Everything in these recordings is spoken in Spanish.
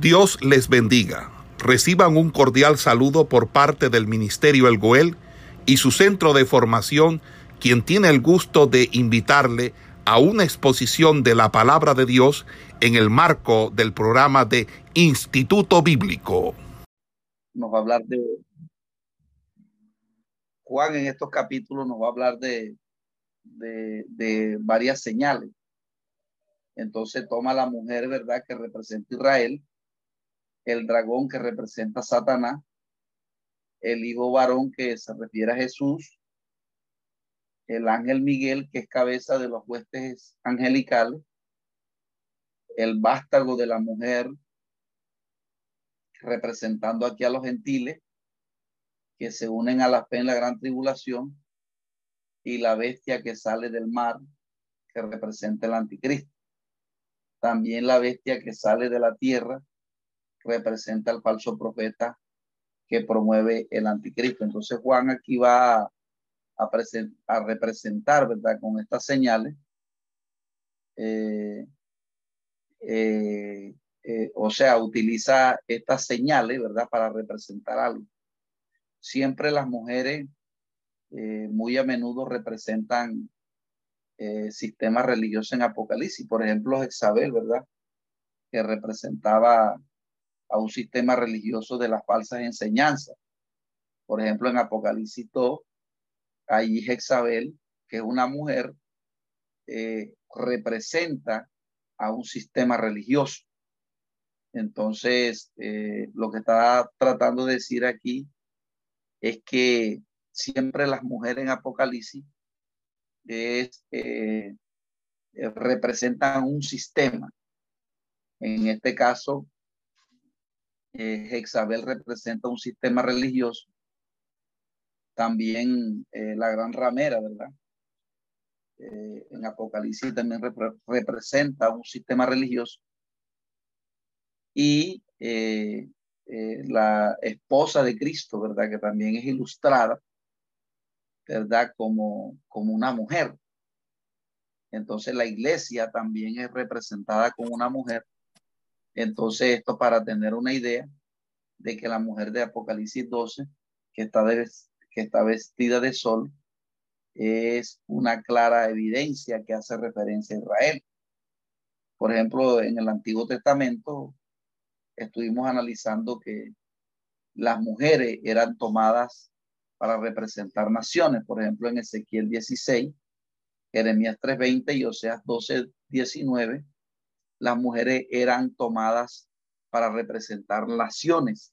Dios les bendiga. Reciban un cordial saludo por parte del Ministerio El Goel y su centro de formación, quien tiene el gusto de invitarle a una exposición de la palabra de Dios en el marco del programa de Instituto Bíblico. Nos va a hablar de Juan en estos capítulos nos va a hablar de, de, de varias señales. Entonces toma la mujer, ¿verdad?, que representa Israel, el dragón que representa a Satanás, el hijo varón que se refiere a Jesús, el ángel Miguel que es cabeza de los huestes angelicales, el vástago de la mujer representando aquí a los gentiles que se unen a la fe en la gran tribulación y la bestia que sale del mar que representa el anticristo. También la bestia que sale de la tierra representa al falso profeta que promueve el anticristo. Entonces Juan aquí va a, a, representar, ¿verdad? Con estas señales, eh, eh, eh, o sea, utiliza estas señales, ¿verdad? Para representar algo. Siempre las mujeres muy a menudo representan sistemas religiosos en Apocalipsis. Por ejemplo, Jezabel, ¿verdad? Que representaba a un sistema religioso de las falsas enseñanzas. Por ejemplo, en Apocalipsis 2, ahí Jezabel, que es una mujer, eh, representa a un sistema religioso. Entonces, eh, lo que está tratando de decir aquí es que siempre las mujeres en Apocalipsis eh, representan un sistema. En este caso, eh, Hexabel representa un sistema religioso. También eh, la gran ramera, ¿verdad? Eh, en Apocalipsis también representa un sistema religioso. Y la esposa de Cristo, ¿verdad? Que también es ilustrada, ¿verdad? Como, como una mujer. Entonces la iglesia también es representada como una mujer entonces, esto para tener una idea de que la mujer de Apocalipsis 12, que está, que está vestida de sol, es una clara evidencia que hace referencia a Israel. Por ejemplo, en el Antiguo Testamento estuvimos analizando que las mujeres eran tomadas para representar naciones. Por ejemplo, en Ezequiel 16, Jeremías 3:20 y Oseas 12:19 las mujeres eran tomadas para representar naciones.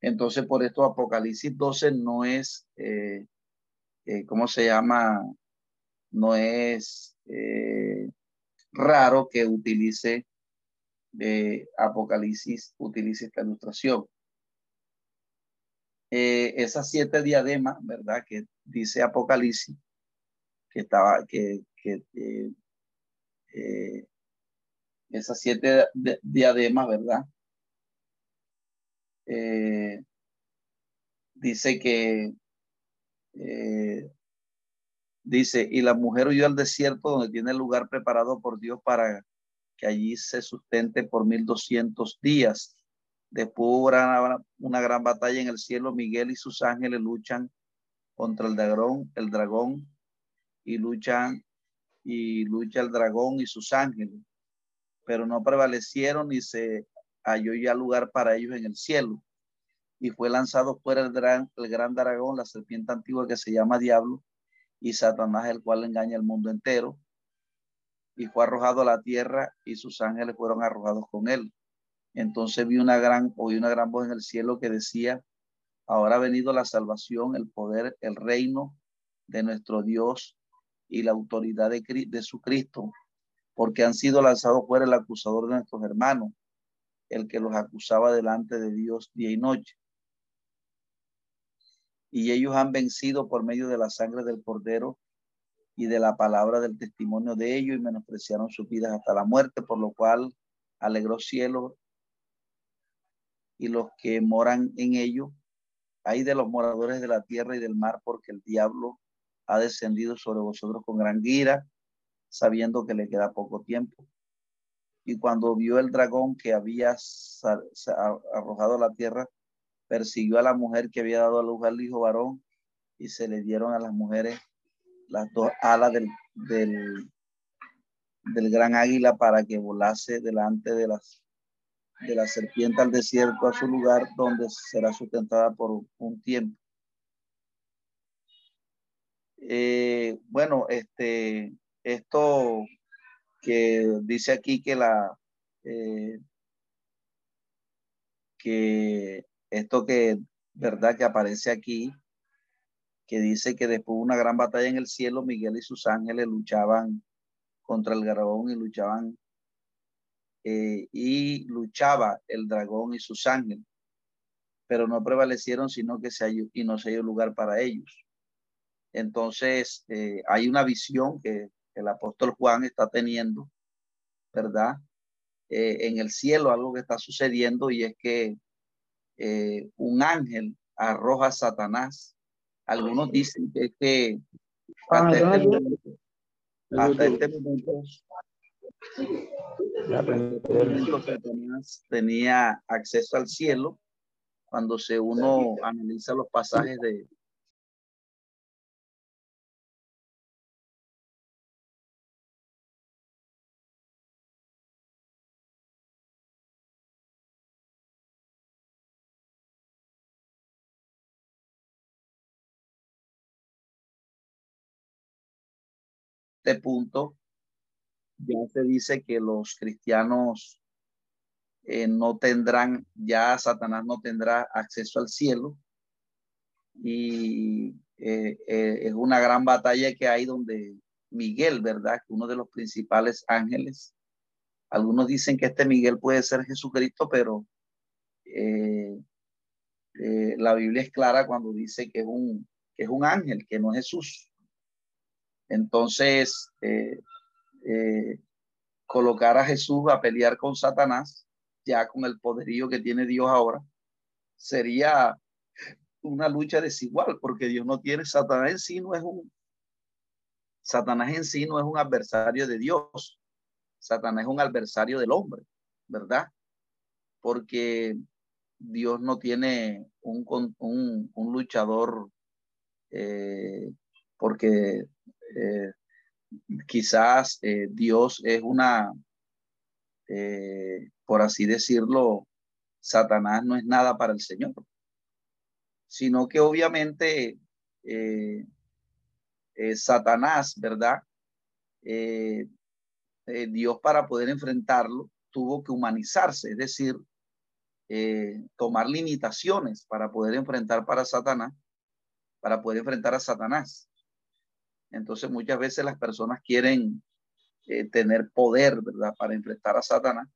Entonces, por esto Apocalipsis 12 no es, eh, eh, ¿cómo se llama? No es eh, raro que utilice Apocalipsis, utilice esta ilustración. esas siete diademas, ¿verdad? Que dice Apocalipsis, que estaba, que, que esas siete diademas, ¿verdad? Eh, dice que, eh, dice, y la mujer huyó al desierto donde tiene lugar preparado por Dios para que allí se sustente por mil doscientos días. Después una, una gran batalla en el cielo. Miguel y sus ángeles luchan contra el dragón, el dragón, y luchan, y lucha el dragón y sus ángeles pero no prevalecieron y se halló ya lugar para ellos en el cielo. Y fue lanzado fuera el gran, el gran dragón, la serpiente antigua que se llama Diablo, y Satanás, el cual engaña al mundo entero. Y fue arrojado a la tierra y sus ángeles fueron arrojados con él. Entonces vi una gran, oí una gran voz en el cielo que decía, ahora ha venido la salvación, el poder, el reino de nuestro Dios y la autoridad de, de su Cristo, porque han sido lanzados fuera el acusador de nuestros hermanos, el que los acusaba delante de Dios día y noche. Y ellos han vencido por medio de la sangre del cordero y de la palabra del testimonio de ellos y menospreciaron sus vidas hasta la muerte, por lo cual alegró cielo y los que moran en ellos. Hay de los moradores de la tierra y del mar, porque el diablo ha descendido sobre vosotros con gran ira sabiendo que le queda poco tiempo. y cuando vio el dragón que había arrojado a la tierra, persiguió a la mujer que había dado a luz al hijo varón y se le dieron a las mujeres las dos alas del, del, gran águila para que volase delante de las de la serpiente al desierto a su lugar donde será sustentada por un tiempo. Eh, bueno, este, esto que dice aquí que la eh, que esto que verdad que aparece aquí que dice que después de una gran batalla en el cielo Miguel y sus ángeles luchaban contra el dragón y luchaban eh, y luchaba el dragón y sus ángeles pero no prevalecieron sino que se halló, y no se dio lugar para ellos. Entonces eh, hay una visión que el apóstol Juan está teniendo, ¿verdad? Eh, en el cielo algo que está sucediendo y es que eh, un ángel arroja a Satanás. Algunos dicen que, que hasta, este momento, hasta este momento, Satanás tenía acceso al cielo cuando se uno analiza los pasajes de, Este punto ya se dice que los cristianos eh, no tendrán, ya Satanás no tendrá acceso al cielo. Y eh, eh, es una gran batalla que hay donde Miguel, ¿verdad? Uno de los principales ángeles. Algunos dicen que este Miguel puede ser Jesucristo, pero la Biblia es clara cuando dice que es un, que es un ángel, que no es Jesús. Entonces, eh, eh, colocar a Jesús a pelear con Satanás, ya con el poderío que tiene Dios ahora, sería una lucha desigual, porque Dios no tiene, Satanás en sí no es un, Satanás en sí no es un adversario de Dios, Satanás es un adversario del hombre, ¿verdad? Porque Dios no tiene un, un, luchador, eh, porque eh, quizás eh, Dios es una, eh, por así decirlo, Satanás no es nada para el Señor, sino que obviamente Satanás, ¿verdad? Dios para poder enfrentarlo tuvo que humanizarse, es decir, tomar limitaciones para poder enfrentar para Satanás, para poder enfrentar a Satanás. Entonces muchas veces las personas quieren eh, tener poder, ¿verdad? Para enfrentar a Satanás.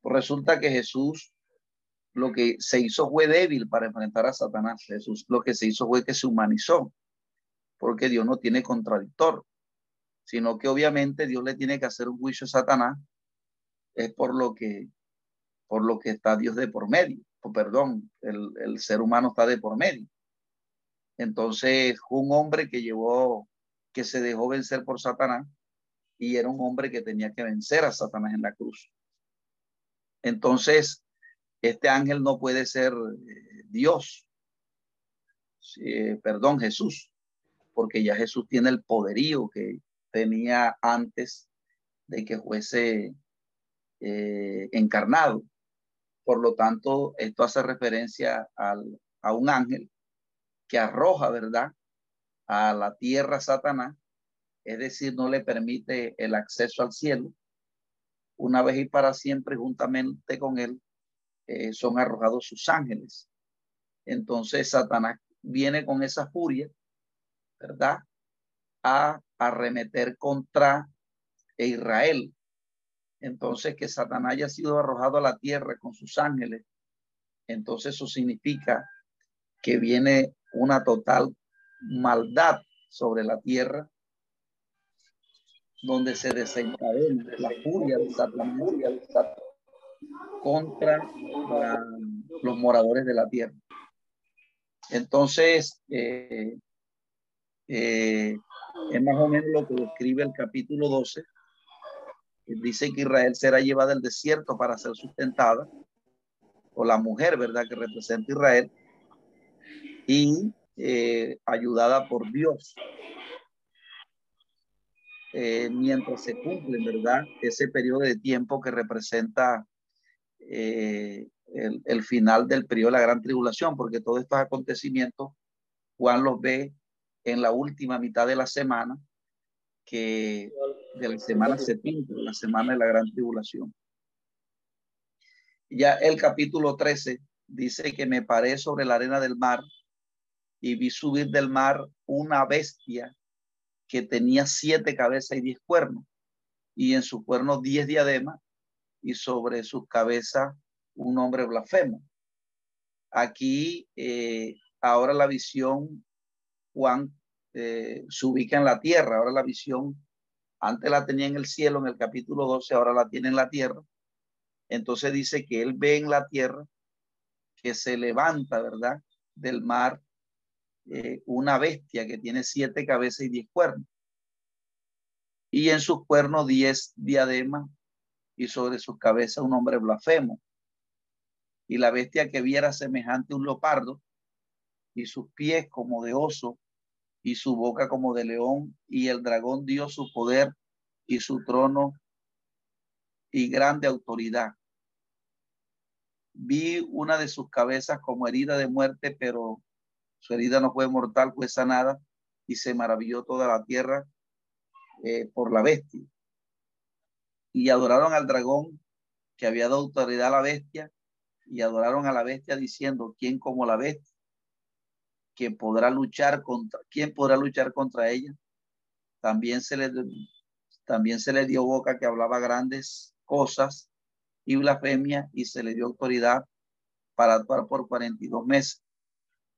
Pues resulta que Jesús lo que se hizo fue débil para enfrentar a Satanás. Jesús lo que se hizo fue que se humanizó, porque Dios no tiene contradictor, sino que obviamente Dios le tiene que hacer un juicio a Satanás, es por lo que, por lo que está Dios de por medio, perdón, el, el ser humano está de por medio. Entonces, un hombre que llevó que se dejó vencer por Satanás y era un hombre que tenía que vencer a Satanás en la cruz. Entonces, este ángel no puede ser eh, Dios, perdón, Jesús, porque ya Jesús tiene el poderío que tenía antes de que fuese eh, encarnado. Por lo tanto, esto hace referencia al, a un ángel que arroja, ¿verdad? A la tierra Satanás, es decir, no le permite el acceso al cielo, una vez y para siempre juntamente con él eh, son arrojados sus ángeles. Entonces Satanás viene con esa furia, ¿verdad? A arremeter contra Israel. Entonces que Satanás haya sido arrojado a la tierra con sus ángeles, entonces eso significa que viene una total maldad sobre la tierra, donde se desencadena la furia de Satanás contra los moradores de la tierra. Entonces, eh, eh, es más o menos lo que describe el capítulo 12, dice que Israel será llevada al desierto para ser sustentada, o la mujer, ¿verdad?, que representa Israel, y eh, ayudada por Dios. Eh, mientras se cumple, ¿verdad? Ese periodo de tiempo que representa eh, el, final del periodo de la gran tribulación, porque todos estos acontecimientos Juan los ve en la última mitad de la semana, que de la semana 70, la semana de la gran tribulación. Ya el capítulo 13 dice que me paré sobre la arena del mar y vi subir del mar una bestia que tenía siete cabezas y diez cuernos, y en sus cuernos diez diademas, y sobre sus cabezas un hombre blasfemo. Aquí eh, ahora la visión, Juan, eh, se ubica en la tierra, ahora la visión, antes la tenía en el cielo, en el capítulo 12, ahora la tiene en la tierra. Entonces dice que él ve en la tierra que se levanta, ¿verdad? Del mar eh, una bestia que tiene siete cabezas y diez cuernos. Y en sus cuernos diez diademas y sobre sus cabezas un hombre blasfemo. Y la bestia que viera semejante a un leopardo y sus pies como de oso y su boca como de león y el dragón dio su poder y su trono y grande autoridad. Vi una de sus cabezas como herida de muerte, pero su herida no fue mortal, fue sanada y se maravilló toda la tierra eh, por la bestia. Y adoraron al dragón que había dado autoridad a la bestia y adoraron a la bestia diciendo, ¿quién como la bestia? que podrá luchar contra, ¿quién podrá luchar contra ella? También se le, también se le dio boca que hablaba grandes cosas y blasfemia y se le dio autoridad para actuar por 42 meses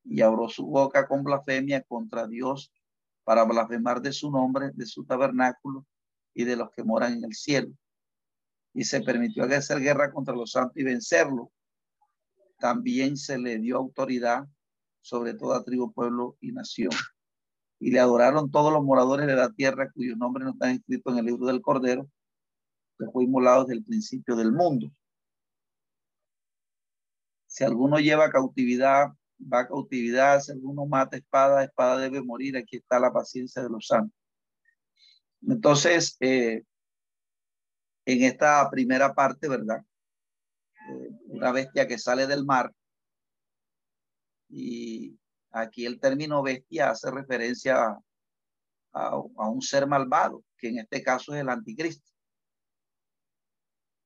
y abrió su boca con blasfemia contra Dios para blasfemar de su nombre, de su tabernáculo y de los que moran en el cielo. Y se permitió hacer guerra contra los santos y vencerlo. También se le dio autoridad sobre toda tribu, pueblo y nación. Y le adoraron todos los moradores de la tierra cuyos nombres no están escritos en el libro del Cordero, que fue inmolado desde el principio del mundo. Si alguno lleva cautividad va a cautividad, si alguno mata espada, espada debe morir, aquí está la paciencia de los santos. Entonces, eh, en esta primera parte, ¿verdad? Eh, una bestia que sale del mar, y aquí el término bestia hace referencia a, a un ser malvado, que en este caso es el anticristo,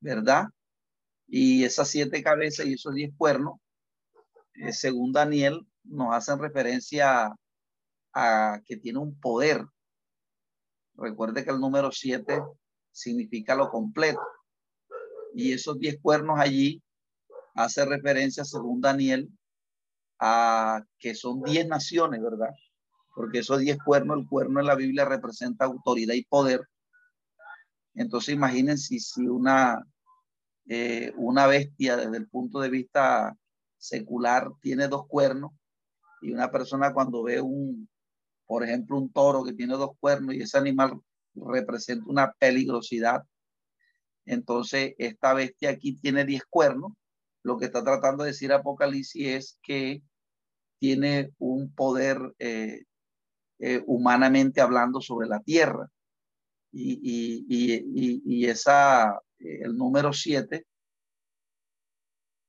¿verdad? Y esas siete cabezas y esos diez cuernos eh, según Daniel, nos hacen referencia a, que tiene un poder. Recuerde que el número 7 significa lo completo. Y esos 10 cuernos allí hace referencia, según Daniel, a que son 10 naciones, ¿verdad? Porque esos 10 cuernos, el cuerno en la Biblia representa autoridad y poder. Entonces imagínense si una, eh, una bestia desde el punto de vista secular tiene dos cuernos y una persona cuando ve un, por ejemplo, un toro que tiene dos cuernos y ese animal representa una peligrosidad, entonces esta bestia aquí tiene diez cuernos. Lo que está tratando de decir Apocalipsis es que tiene un poder eh, eh, humanamente hablando sobre la tierra. Y, y, y, y esa, eh, el número siete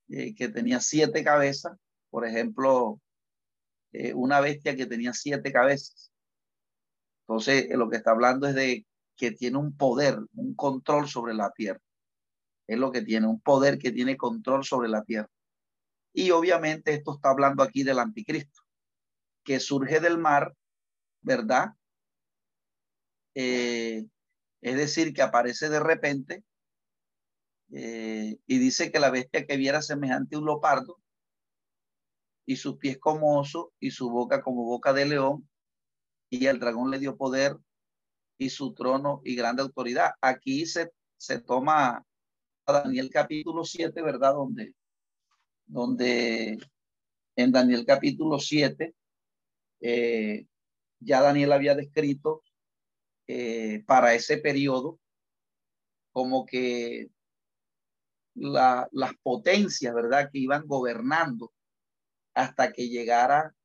eh, que tenía siete cabezas, por ejemplo, eh, una bestia que tenía siete cabezas. Entonces, lo que está hablando es de que tiene un poder, un control sobre la tierra. Es lo que tiene, un poder que tiene control sobre la tierra. Y obviamente esto está hablando aquí del anticristo, que surge del mar, ¿verdad? Eh, es decir, que aparece de repente eh, y dice que la bestia que viera semejante a un lopardo y sus pies como oso y su boca como boca de león y el dragón le dio poder y su trono y grande autoridad. Aquí se, se toma a Daniel capítulo 7, ¿verdad? Donde, donde en Daniel capítulo 7 eh, ya Daniel había descrito eh, para ese periodo como que las potencias, ¿verdad? Que iban gobernando hasta que llegara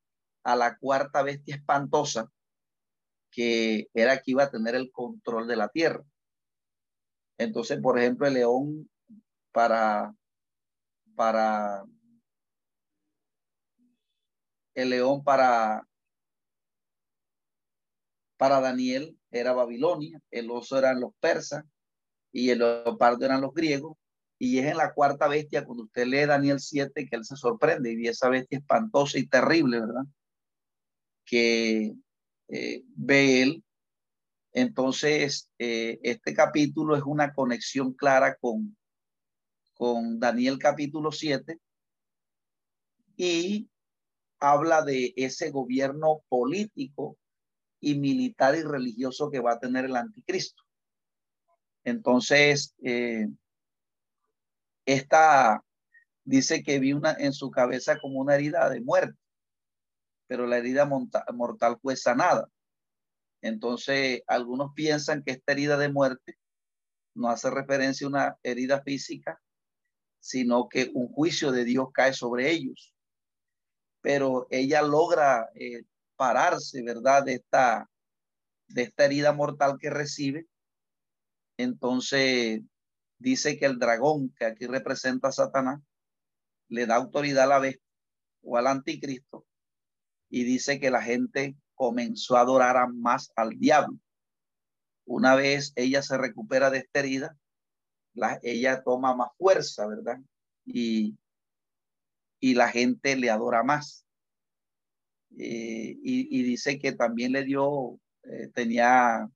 a la cuarta bestia espantosa, que era que iba a tener el control de la tierra. Entonces, por ejemplo, el león para, para, el león para, para Daniel era Babilonia, el oso eran los persas y el leopardo eran los griegos. Y es en la cuarta bestia, cuando usted lee Daniel 7, que él se sorprende y ve esa bestia espantosa y terrible, ¿verdad? Que eh, ve él. Entonces, eh, este capítulo es una conexión clara con, con Daniel capítulo 7 y habla de ese gobierno político y militar y religioso que va a tener el anticristo. Entonces, eh, esta dice que vi una en su cabeza como una herida de muerte, pero la herida mortal fue sanada. Entonces, algunos piensan que esta herida de muerte no hace referencia a una herida física, sino que un juicio de Dios cae sobre ellos. Pero ella logra eh, pararse, ¿verdad? De esta, de esta herida mortal que recibe. Entonces, dice que el dragón, que aquí representa a Satanás, le da autoridad a la bestia o al anticristo y dice que la gente comenzó a adorar más al diablo. Una vez ella se recupera de esta herida, la, ella toma más fuerza, ¿verdad? Y, y la gente le adora más. Eh, y, dice que también le dio, eh, tenía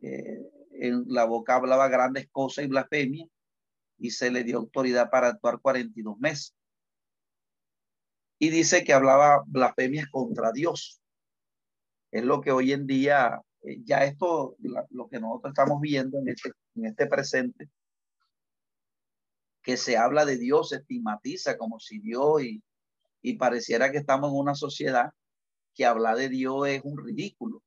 eh, en la boca hablaba grandes cosas y blasfemia y se le dio autoridad para actuar 42 meses. Y dice que hablaba blasfemias contra Dios. Es lo que hoy en día, eh, ya esto, lo que nosotros estamos viendo en este, en este presente, que se habla de Dios, se estigmatiza como si Dios y, y pareciera que estamos en una sociedad que habla de Dios es un ridículo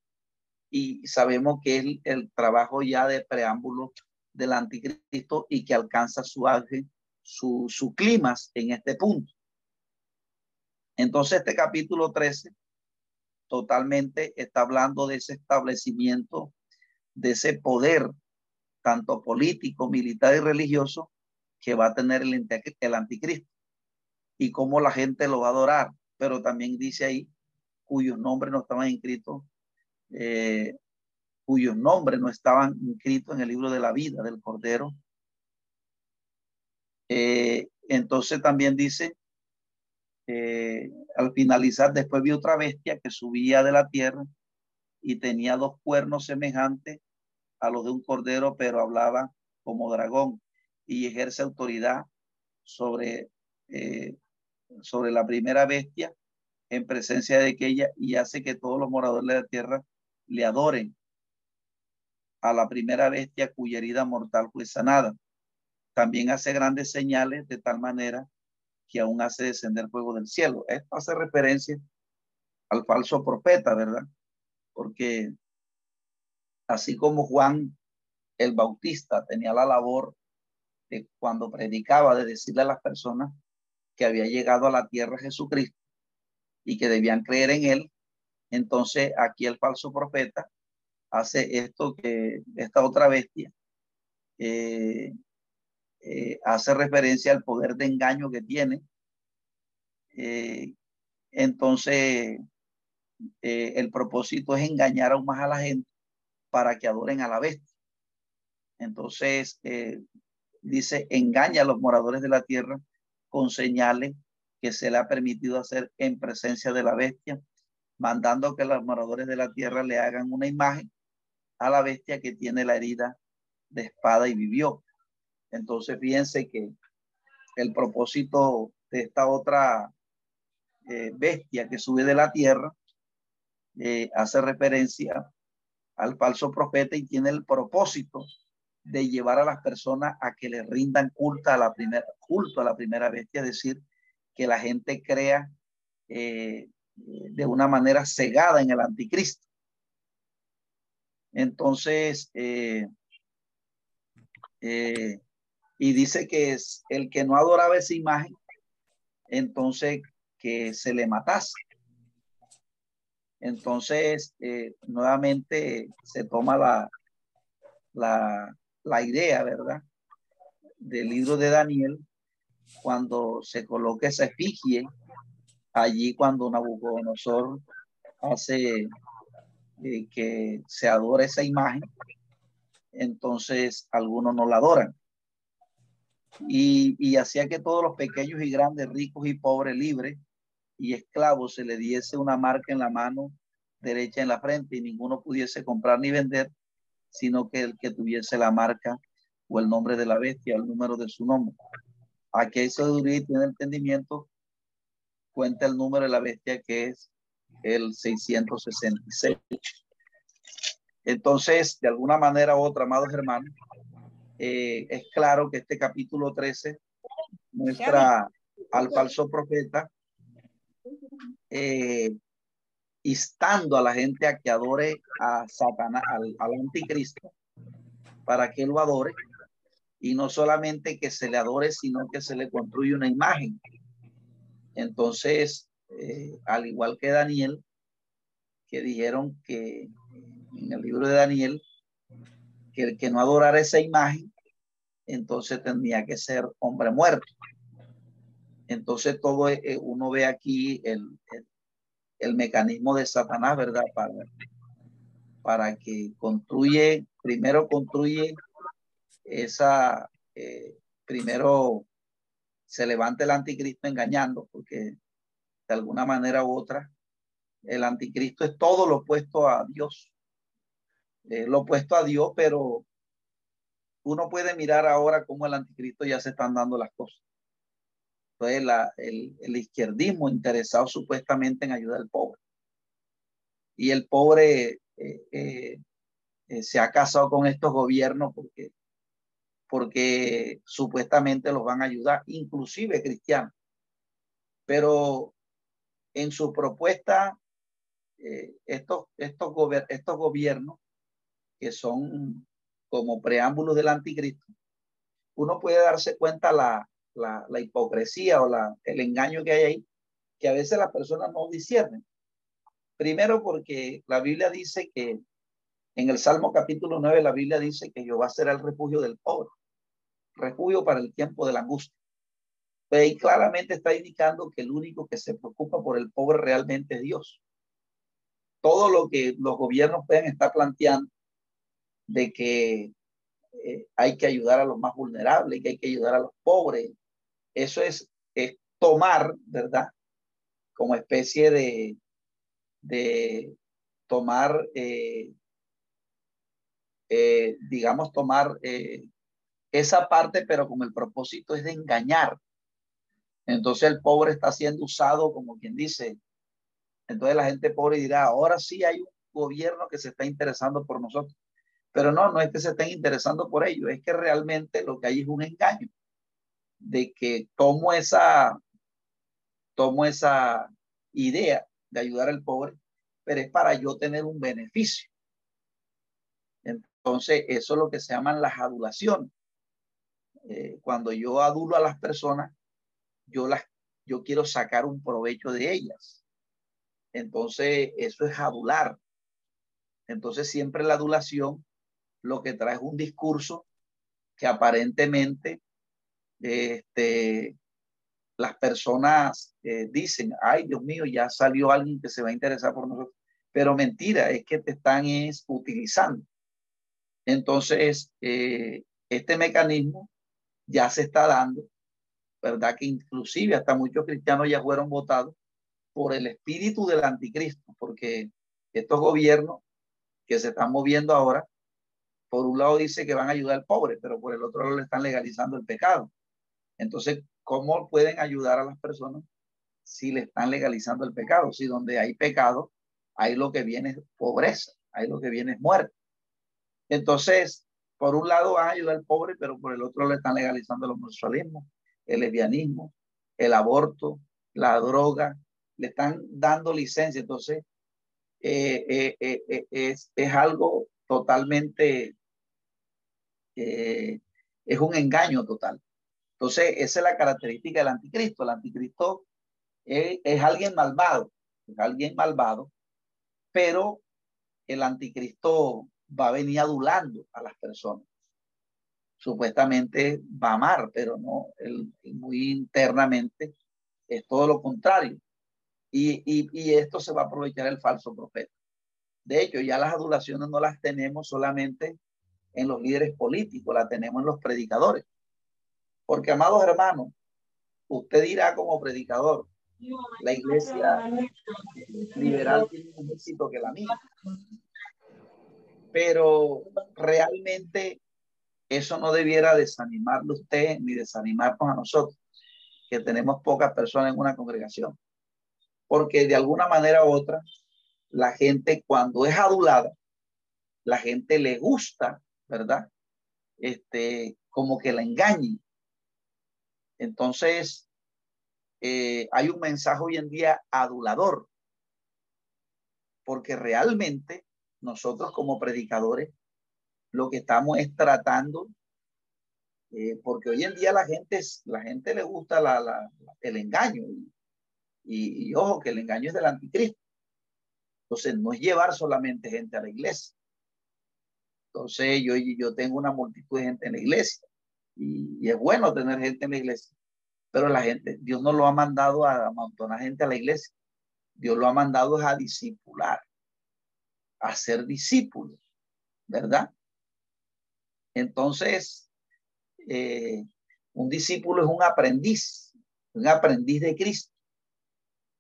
y sabemos que es el trabajo ya de preámbulo del anticristo y que alcanza su auge, su, su clima en este punto. Entonces este capítulo 13 totalmente está hablando de ese establecimiento, de ese poder, tanto político, militar y religioso, que va a tener el, el anticristo y cómo la gente lo va a adorar. Pero también dice ahí cuyos nombres no estaban inscritos eh, cuyos nombres no estaban inscritos en el libro de la vida del Cordero. Eh, entonces también dice, eh, al finalizar, después vi otra bestia que subía de la tierra y tenía dos cuernos semejantes a los de un cordero, pero hablaba como dragón y ejerce autoridad sobre, sobre la primera bestia en presencia de aquella y hace que todos los moradores de la tierra le adoren a la primera bestia cuya herida mortal fue sanada. También hace grandes señales de tal manera que aún hace descender fuego del cielo. Esto hace referencia al falso profeta, ¿verdad? Porque así como Juan el Bautista tenía la labor de cuando predicaba de decirle a las personas que había llegado a la tierra Jesucristo y que debían creer en él, entonces aquí el falso profeta hace esto que esta otra bestia eh, eh, hace referencia al poder de engaño que tiene. Eh, entonces el propósito es engañar aún más a la gente para que adoren a la bestia. Entonces dice, engaña a los moradores de la tierra con señales que se le ha permitido hacer en presencia de la bestia mandando que los moradores de la tierra le hagan una imagen a la bestia que tiene la herida de espada y vivió. Entonces fíjense que el propósito de esta otra eh, bestia que sube de la tierra eh, hace referencia al falso profeta y tiene el propósito de llevar a las personas a que le rindan culto a la primera, bestia, es decir, que la gente crea eh, de una manera cegada en el anticristo. Entonces, eh, Eh, y dice que es el que no adoraba esa imagen, entonces que se le matase. Entonces, eh, nuevamente se toma la, la, la idea, ¿verdad? Del libro de Daniel, cuando se coloca esa efigie allí cuando Nabucodonosor hace eh, que se adore esa imagen, entonces algunos no la adoran. Y, y hacía que todos los pequeños y grandes, ricos y pobres, libres y esclavos, se le diese una marca en la mano derecha en la frente y ninguno pudiese comprar ni vender, sino que el que tuviese la marca o el nombre de la bestia, el número de su nombre. A que sabiduría y tiene entendimiento, cuenta el número de la bestia que es el 666. Entonces, de alguna manera u otra, amados hermanos, eh, es claro que este capítulo 13 muestra al falso profeta eh, instando a la gente a que adore a Satanás, al, al anticristo, para que lo adore, y no solamente que se le adore, sino que se le construye una imagen entonces, eh, al igual que Daniel, que dijeron que en el libro de Daniel, que el que no adorara esa imagen, entonces tendría que ser hombre muerto. Entonces todo eh, uno ve aquí el, el, mecanismo de Satanás, ¿verdad? Para, para que construye, primero construye esa, eh, primero se levante el anticristo engañando, porque de alguna manera u otra, el anticristo es todo lo opuesto a Dios. Eh, lo opuesto a Dios, pero uno puede mirar ahora cómo el anticristo ya se están dando las cosas. Entonces, el, el, izquierdismo interesado supuestamente en ayudar al pobre. Y el pobre eh, eh, se ha casado con estos gobiernos porque porque supuestamente los van a ayudar, inclusive cristianos. Pero en su propuesta, eh, estos, estos, estos gobiernos, que son como preámbulos del anticristo, uno puede darse cuenta la, la, la hipocresía o la, el engaño que hay ahí, que a veces las personas no disciernen. Primero porque la Biblia dice que en el Salmo capítulo 9, la Biblia dice que Jehová será el refugio del pobre, refugio para el tiempo de la angustia. Pero ahí claramente está indicando que el único que se preocupa por el pobre realmente es Dios. Todo lo que los gobiernos pueden estar planteando de que eh, hay que ayudar a los más vulnerables, que hay que ayudar a los pobres, eso es, tomar, ¿verdad? Como especie de, de tomar eh, eh, digamos, tomar eh, esa parte, pero con el propósito es de engañar. Entonces el pobre está siendo usado como quien dice. Entonces la gente pobre dirá, ahora sí hay un gobierno que se está interesando por nosotros. Pero no, no es que se estén interesando por ello, es que realmente lo que hay es un engaño de que tomo esa, tomo esa idea de ayudar al pobre, pero es para yo tener un beneficio. Entonces, eso es lo que se llaman las adulaciones. Eh, cuando yo adulo a las personas, yo las, yo quiero sacar un provecho de ellas. Entonces, eso es adular. Entonces, siempre la adulación lo que trae es un discurso que aparentemente este, las personas eh, dicen, ay Dios mío, ya salió alguien que se va a interesar por nosotros. Pero mentira, es que te están es, utilizando. Entonces, eh, este mecanismo ya se está dando, ¿verdad? Que inclusive hasta muchos cristianos ya fueron votados por el espíritu del anticristo, porque estos gobiernos que se están moviendo ahora, por un lado dice que van a ayudar al pobre, pero por el otro lado le están legalizando el pecado. Entonces, ¿cómo pueden ayudar a las personas si le están legalizando el pecado? Si donde hay pecado, hay lo que viene es pobreza, hay lo que viene es muerte. Entonces, por un lado van a al pobre, pero por el otro le están legalizando el homosexualismo, el lesbianismo, el aborto, la droga, le están dando licencia. Entonces, eh, eh, eh, es, es, algo totalmente es un engaño total. Entonces, esa es la característica del anticristo. El anticristo es alguien malvado, es alguien malvado, pero el anticristo va a venir adulando a las personas. Supuestamente va a amar, pero no, muy internamente es todo lo contrario. Y, y, y, esto se va a aprovechar el falso profeta. De hecho, ya las adulaciones no las tenemos solamente en los líderes políticos, las tenemos en los predicadores. Porque, amados hermanos, usted dirá como predicador, la iglesia liberal tiene un éxito que la mía pero realmente eso no debiera desanimarlo usted ni desanimarnos a nosotros, que tenemos pocas personas en una congregación. Porque de alguna manera u otra, la gente cuando es adulada, la gente le gusta, ¿verdad? Este, como que la engañen. Entonces, eh, hay un mensaje hoy en día adulador, porque realmente nosotros como predicadores lo que estamos es tratando, eh, porque hoy en día la gente, la gente le gusta el engaño y, ojo que el engaño es del anticristo. Entonces no es llevar solamente gente a la iglesia. Entonces yo, yo tengo una multitud de gente en la iglesia y, y es bueno tener gente en la iglesia, pero la gente, Dios no lo ha mandado a amontonar gente a la iglesia. Dios lo ha mandado a discipular a ser discípulos, ¿verdad? Entonces, eh, un discípulo es un aprendiz, un aprendiz de Cristo.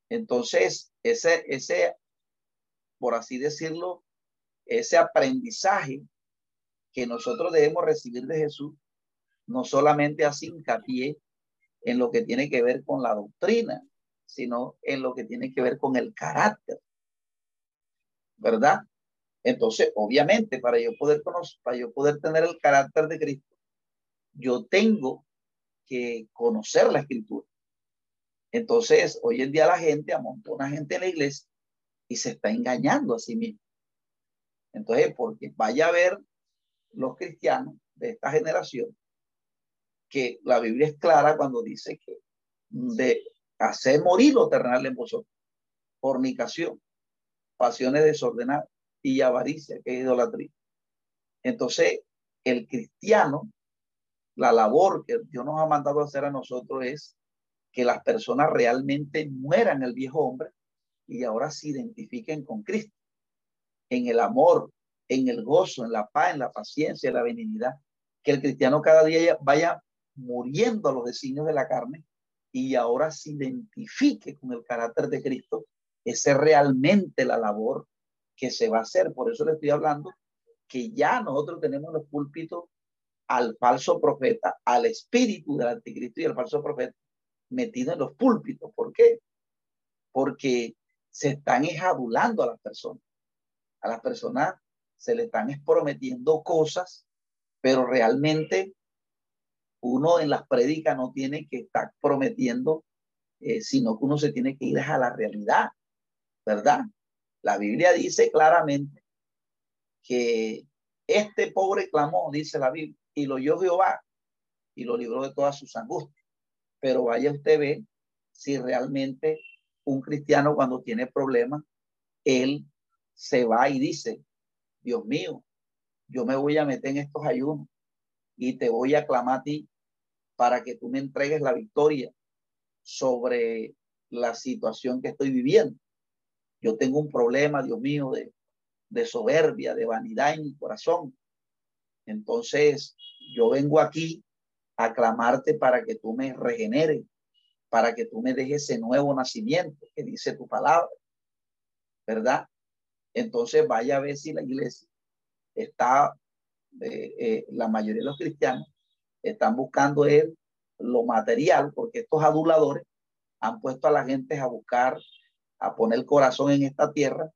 Entonces, ese, ese, por así decirlo, ese aprendizaje que nosotros debemos recibir de Jesús, no solamente hace hincapié en lo que tiene que ver con la doctrina, sino en lo que tiene que ver con el carácter. ¿Verdad? Entonces, obviamente, para yo poder conocer, para yo poder tener el carácter de Cristo, yo tengo que conocer la escritura. Entonces, hoy en día la gente amontona gente en la iglesia y se está engañando a sí mismo. Entonces, porque vaya a ver los cristianos de esta generación que la Biblia es clara cuando dice que de hacer morir lo terrenal en vosotros, fornicación, pasiones desordenadas y avaricia, que es idolatría. Entonces, el cristiano, la labor que Dios nos ha mandado hacer a nosotros es que las personas realmente mueran el viejo hombre y ahora se identifiquen con Cristo, en el amor, en el gozo, en la paz, en la paciencia, en la benignidad, que el cristiano cada día vaya muriendo a los designios de la carne y ahora se identifique con el carácter de Cristo es realmente la labor que se va a hacer. Por eso le estoy hablando que ya nosotros tenemos los púlpitos al falso profeta, al espíritu del anticristo y el falso profeta metido en los púlpitos. ¿Por qué? Porque se están ejadulando a las personas. A las personas se le están prometiendo cosas, pero realmente uno en las prédicas no tiene que estar prometiendo, eh, sino que uno se tiene que ir a la realidad. ¿Verdad? La Biblia dice claramente que este pobre clamó, dice la Biblia, y lo oyó Jehová y lo libró de todas sus angustias. Pero vaya usted ve si realmente un cristiano cuando tiene problemas, él se va y dice, Dios mío, yo me voy a meter en estos ayunos y te voy a clamar a ti para que tú me entregues la victoria sobre la situación que estoy viviendo. Yo tengo un problema, Dios mío, de, de soberbia, de vanidad en mi corazón. Entonces, yo vengo aquí a clamarte para que tú me regeneres, para que tú me dejes ese nuevo nacimiento que dice tu palabra, ¿verdad? Entonces, vaya a ver si la iglesia está, eh, eh, la mayoría de los cristianos están buscando él lo material, porque estos aduladores han puesto a la gente a buscar a poner el corazón en esta tierra,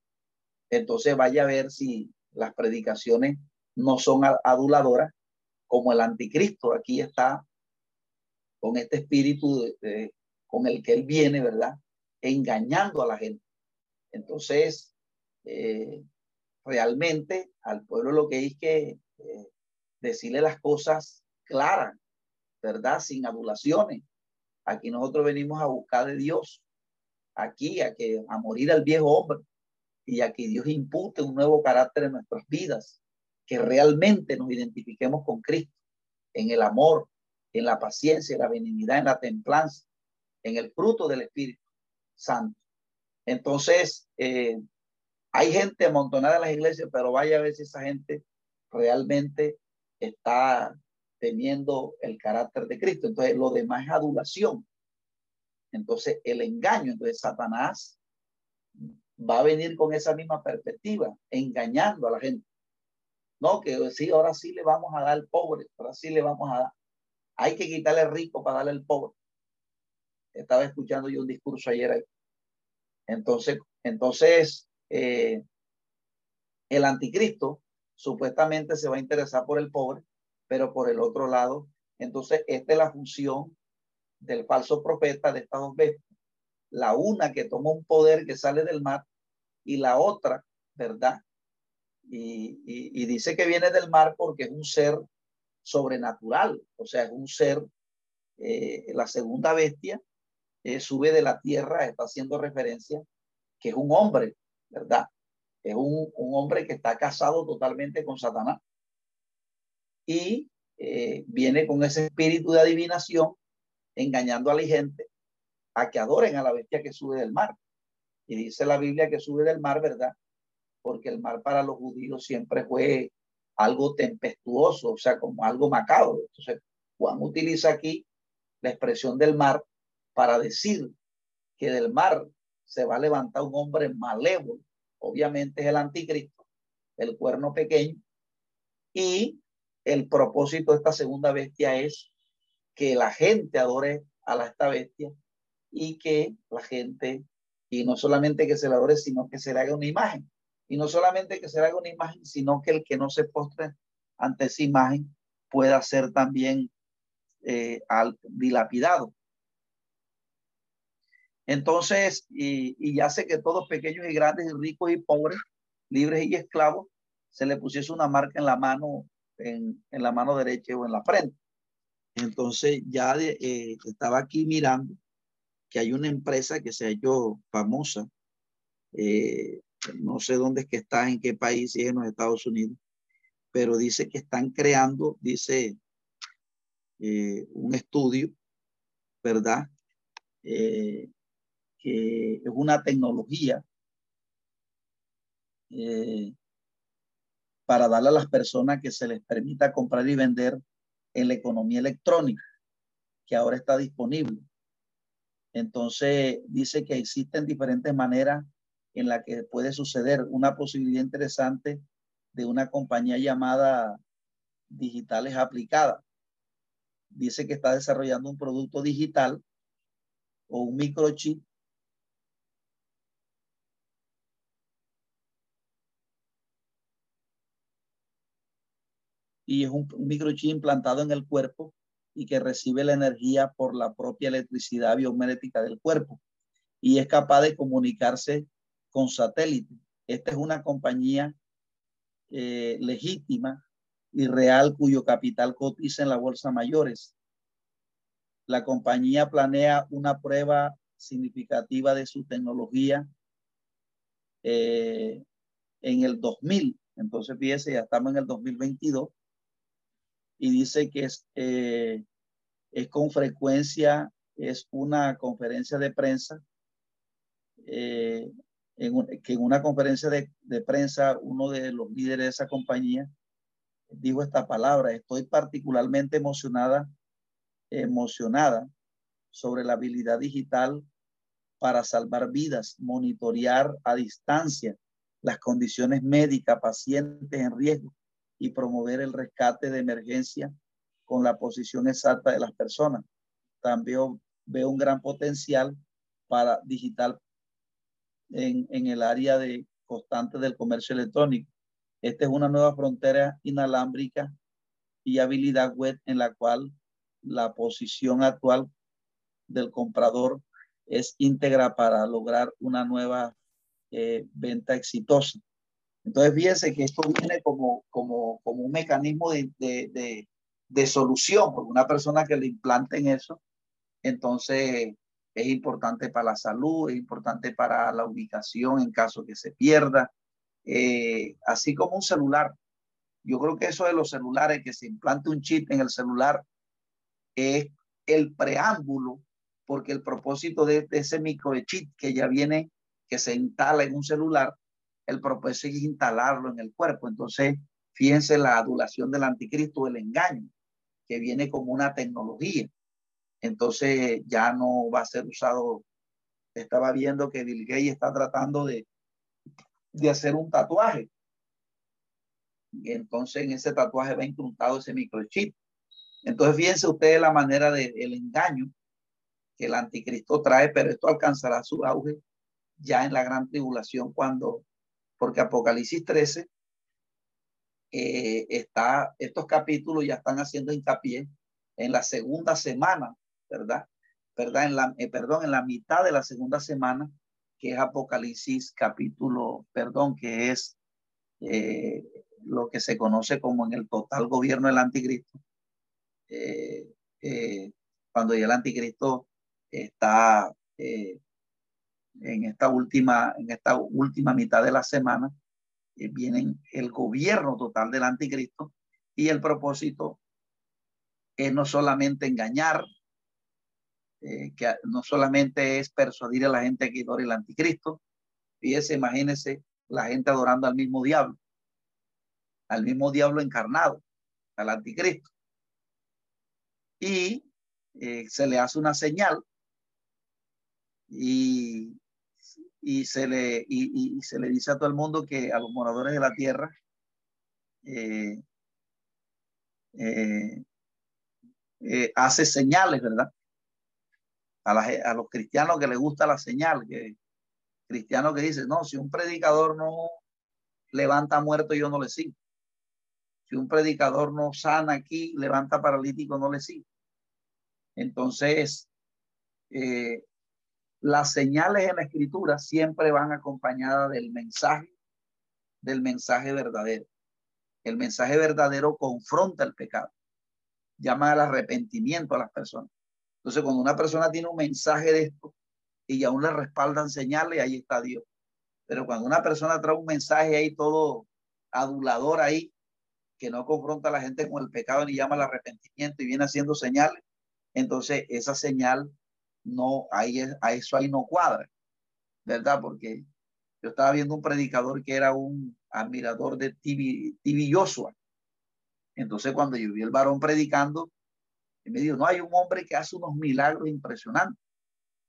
entonces vaya a ver si las predicaciones no son aduladoras, como el anticristo aquí está con este espíritu con el que él viene, ¿verdad? Engañando a la gente. Entonces, eh, realmente al pueblo lo que hay que eh, decirle las cosas clara, ¿verdad? Sin adulaciones. Aquí nosotros venimos a buscar de Dios, aquí a, que, a morir al viejo hombre y a que Dios impute un nuevo carácter en nuestras vidas, que realmente nos identifiquemos con Cristo en el amor, en la paciencia, en la benignidad, en la templanza, en el fruto del Espíritu Santo. Entonces, eh, hay gente amontonada en las iglesias, pero vaya a ver si esa gente realmente está teniendo el carácter de Cristo. Entonces, lo demás es adulación. Entonces, el engaño, entonces Satanás va a venir con esa misma perspectiva, engañando a la gente. No, que sí, ahora sí le vamos a dar al pobre, ahora sí le vamos a dar. Hay que quitarle al rico para darle al pobre. Estaba escuchando yo un discurso ayer ahí. Entonces, entonces eh, el anticristo supuestamente se va a interesar por el pobre, pero por el otro lado, entonces esta es la función del falso profeta de estas dos veces. La una que toma un poder que sale del mar y la otra, ¿verdad? Y, dice que viene del mar porque es un ser sobrenatural, o sea, es un ser, eh, la segunda bestia eh, sube de la tierra, está haciendo referencia que es un hombre, ¿verdad? Es un, hombre que está casado totalmente con Satanás y eh, viene con ese espíritu de adivinación, engañando a la gente a que adoren a la bestia que sube del mar. Y dice la Biblia que sube del mar, ¿verdad? Porque el mar para los judíos siempre fue algo tempestuoso, o sea, como algo macabro. Entonces, Juan utiliza aquí la expresión del mar para decir que del mar se va a levantar un hombre malévolo, obviamente es el anticristo, el cuerno pequeño, y el propósito de esta segunda bestia es que la gente adore a la, esta bestia y que la gente, y no solamente que se la adore, sino que se le haga una imagen. Y no solamente que se le haga una imagen, sino que el que no se postre ante esa imagen pueda ser también eh, al, dilapidado. Entonces, y, ya sé que todos pequeños y grandes, ricos y pobres, libres y esclavos, se le pusiese una marca en la mano, en, la mano derecha o en la frente. Entonces, ya eh, estaba aquí mirando que hay una empresa que se ha hecho famosa. Eh, no sé dónde es que está, en qué país, si es en los Estados Unidos, pero dice que están creando, dice eh, un estudio, ¿verdad? que es una tecnología para darle a las personas que se les permita comprar y vender en la economía electrónica, que ahora está disponible. Entonces, dice que existen diferentes maneras en la que puede suceder. Una posibilidad interesante de una compañía llamada Digitales Aplicadas. Dice que está desarrollando un producto digital o un microchip y es un, microchip implantado en el cuerpo y que recibe la energía por la propia electricidad biomagnética del cuerpo y es capaz de comunicarse con satélite. Esta es una compañía eh, legítima y real cuyo capital cotiza en la bolsa mayores. La compañía planea una prueba significativa de su tecnología eh, en el 2000. Entonces, fíjese, ya estamos en el 2022 y dice que es, eh, es con frecuencia, es una conferencia de prensa, eh, en, que en una conferencia de, de, prensa uno de los líderes de esa compañía dijo esta palabra, estoy particularmente emocionada, emocionada sobre la habilidad digital para salvar vidas, monitorear a distancia las condiciones médicas, pacientes en riesgo y promover el rescate de emergencia con la posición exacta de las personas. También veo un gran potencial para digital en, en el área de constante del comercio electrónico. Esta es una nueva frontera inalámbrica y habilidad web en la cual la posición actual del comprador es íntegra para lograr una nueva eh, venta exitosa. Entonces, fíjense que esto viene como, como, como un mecanismo de, de, de solución, porque una persona que le implanten eso, entonces es importante para la salud, es importante para la ubicación en caso que se pierda, eh, así como un celular. Yo creo que eso de los celulares, que se implante un chip en el celular, es el preámbulo, porque el propósito de, de ese microchip que ya viene, que se instala en un celular, el propósito es instalarlo en el cuerpo. Entonces, fíjense la adulación del anticristo, el engaño, que viene como una tecnología. Entonces, ya no va a ser usado. Estaba viendo que Bill Gates está tratando de, de hacer un tatuaje. Y entonces en ese tatuaje va incrustado ese microchip. Entonces, fíjense ustedes la manera del el engaño que el anticristo trae, pero esto alcanzará su auge ya en la gran tribulación cuando porque Apocalipsis 13 eh, está, estos capítulos ya están haciendo hincapié en la segunda semana, ¿verdad? ¿verdad? En la, eh, perdón, en la mitad de la segunda semana, que es Apocalipsis capítulo, perdón, que es eh, lo que se conoce como en el total gobierno del anticristo. cuando ya el anticristo está en esta última, en esta última mitad de la semana, eh, vienen el gobierno total del anticristo y el propósito es no solamente engañar, eh, que no solamente es persuadir a la gente que adore el anticristo, fíjese, imagínese la gente adorando al mismo diablo, al mismo diablo encarnado, al anticristo. Y eh, se le hace una señal y y se le, y, se le dice a todo el mundo que a los moradores de la tierra eh, eh, eh, hace señales, ¿verdad? A, a, los cristianos que les gusta la señal, que cristianos que dicen, no, si un predicador no levanta muerto, yo no le sigo. Si un predicador no sana aquí, levanta paralítico, no le sigo. Entonces, eh, las señales en la escritura siempre van acompañadas del mensaje, del mensaje verdadero. El mensaje verdadero confronta el pecado, llama al arrepentimiento a las personas. Entonces, cuando una persona tiene un mensaje de esto y aún le respaldan señales, ahí está Dios. Pero cuando una persona trae un mensaje ahí todo adulador ahí, que no confronta a la gente con el pecado ni llama al arrepentimiento y viene haciendo señales, entonces esa señal no, ahí a eso ahí no cuadra, ¿verdad? Porque yo estaba viendo un predicador que era un admirador de Tibi, Joshua. Entonces cuando yo vi el varón predicando, me dijo, no, hay un hombre que hace unos milagros impresionantes.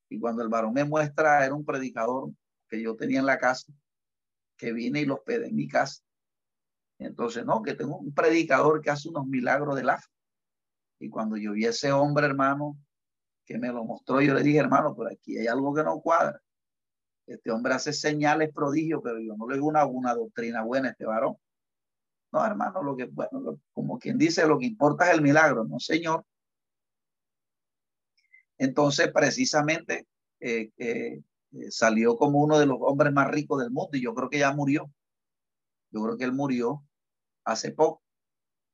Y cuando el varón me muestra, era un predicador que yo tenía en la casa, que vine y los pedí en mi casa. Entonces, no, que tengo un predicador que hace unos milagros de la Y cuando yo vi ese hombre, hermano, que me lo mostró, yo le dije, hermano, por aquí hay algo que no cuadra. Este hombre hace señales prodigios, pero yo no le digo una, una doctrina buena a este varón. No, hermano, lo que, bueno, como quien dice, lo que importa es el milagro, no, señor. Entonces, precisamente, eh, eh, eh, salió como uno de los hombres más ricos del mundo y yo creo que ya murió. Yo creo que él murió hace poco.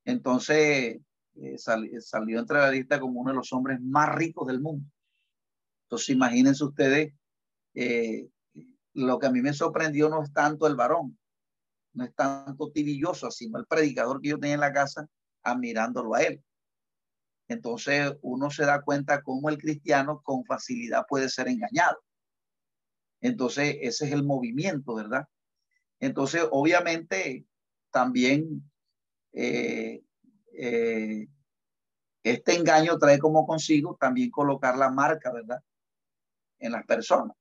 Entonces, eh, salió entre la lista como uno de los hombres más ricos del mundo. Entonces, imagínense ustedes, eh, lo que a mí me sorprendió no es tanto el varón, no es tanto tibilloso, sino el predicador que yo tenía en la casa admirándolo a él. Entonces, uno se da cuenta cómo el cristiano con facilidad puede ser engañado. Entonces, ese es el movimiento, ¿verdad? Entonces, obviamente, también eh, eh, este engaño trae como consigo también colocar la marca, ¿verdad? En las personas.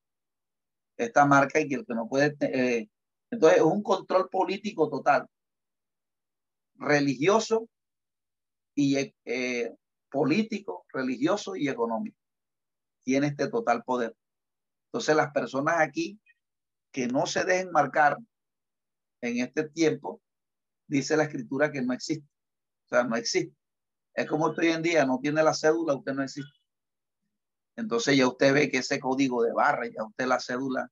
Esta marca y que el que no puede... Eh, entonces es un control político total, religioso y eh, político, religioso y económico. Tiene este total poder. Entonces las personas aquí que no se dejen marcar en este tiempo, dice la escritura que no existe. O sea, no existe. Es como hoy en día, no tiene la cédula, usted no existe. Entonces ya usted ve que ese código de barra, ya usted la cédula,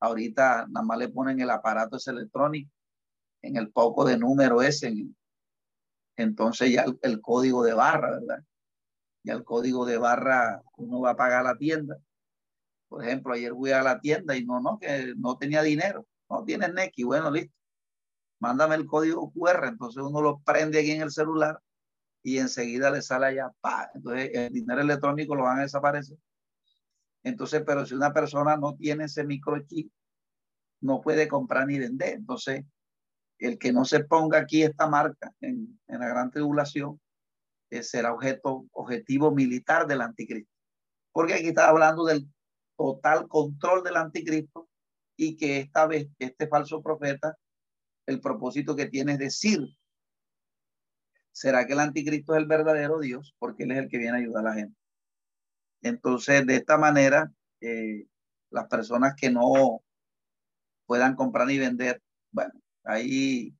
ahorita nada más le ponen el aparato ese electrónico, en el poco de número ese, en, entonces ya el, código de barra, ¿verdad? Ya el código de barra uno va a pagar la tienda. Por ejemplo, ayer fui a la tienda y no, no, que no tenía dinero. No tienes Neki, bueno, listo. Mándame el código QR, entonces uno lo prende aquí en el celular y enseguida le sale allá, pa. Entonces el dinero electrónico lo van a desaparecer. Entonces, pero si una persona no tiene ese microchip, no puede comprar ni vender. Entonces, el que no se ponga aquí esta marca en, la gran tribulación eh, será objeto, objetivo militar del anticristo. Porque aquí está hablando del total control del anticristo y que esta vez este falso profeta, el propósito que tiene es decir, ¿será que el anticristo es el verdadero Dios? Porque él es el que viene a ayudar a la gente. Entonces, de esta manera, eh, las personas que no puedan comprar ni vender, bueno, ahí,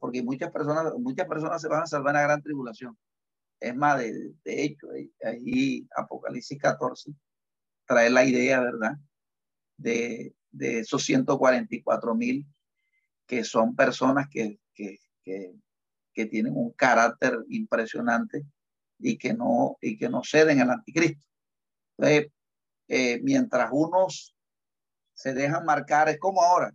porque muchas personas, muchas personas se van a salvar en la gran tribulación. Es más, de, hecho, ahí Apocalipsis 14 trae la idea, ¿verdad? De, de esos 144 mil que son personas que, que, que, tienen un carácter impresionante y que no, y que no ceden al anticristo. Entonces, eh, mientras unos se dejan marcar, es como ahora.